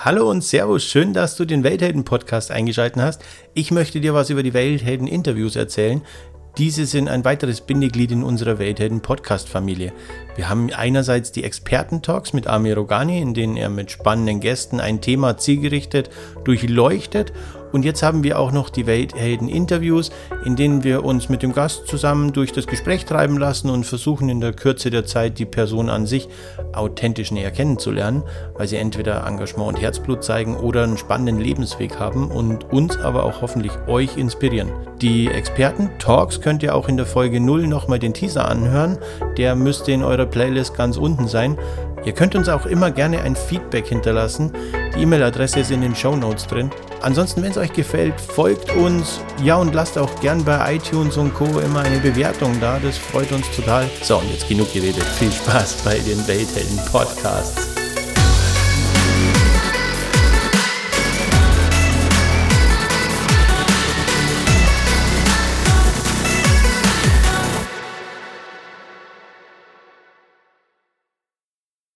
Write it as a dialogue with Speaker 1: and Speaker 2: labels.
Speaker 1: Hallo und Servus, schön, dass du den Welthelden-Podcast eingeschaltet hast. Ich möchte dir was über die Welthelden-Interviews erzählen. Diese sind ein weiteres Bindeglied in unserer Welthelden-Podcast-Familie. Wir haben einerseits die Experten-Talks mit Amir Rogani, in denen er mit spannenden Gästen ein Thema zielgerichtet durchleuchtet und jetzt haben wir auch noch die Welthelden-Interviews, in denen wir uns mit dem Gast zusammen durch das Gespräch treiben lassen und versuchen in der Kürze der Zeit die Person an sich authentisch näher kennenzulernen, weil sie entweder Engagement und Herzblut zeigen oder einen spannenden Lebensweg haben und uns aber auch hoffentlich euch inspirieren. Die Experten-Talks könnt ihr auch in der Folge 0 nochmal den Teaser anhören. Der müsste in eurer Playlist ganz unten sein. Ihr könnt uns auch immer gerne ein Feedback hinterlassen. Die E-Mail-Adresse ist in den Show Notes drin. Ansonsten, wenn es euch gefällt, folgt uns. Ja, und lasst auch gern bei iTunes und Co. immer eine Bewertung da. Das freut uns total. So, und jetzt genug geredet. Viel Spaß bei den Welthelden Podcasts.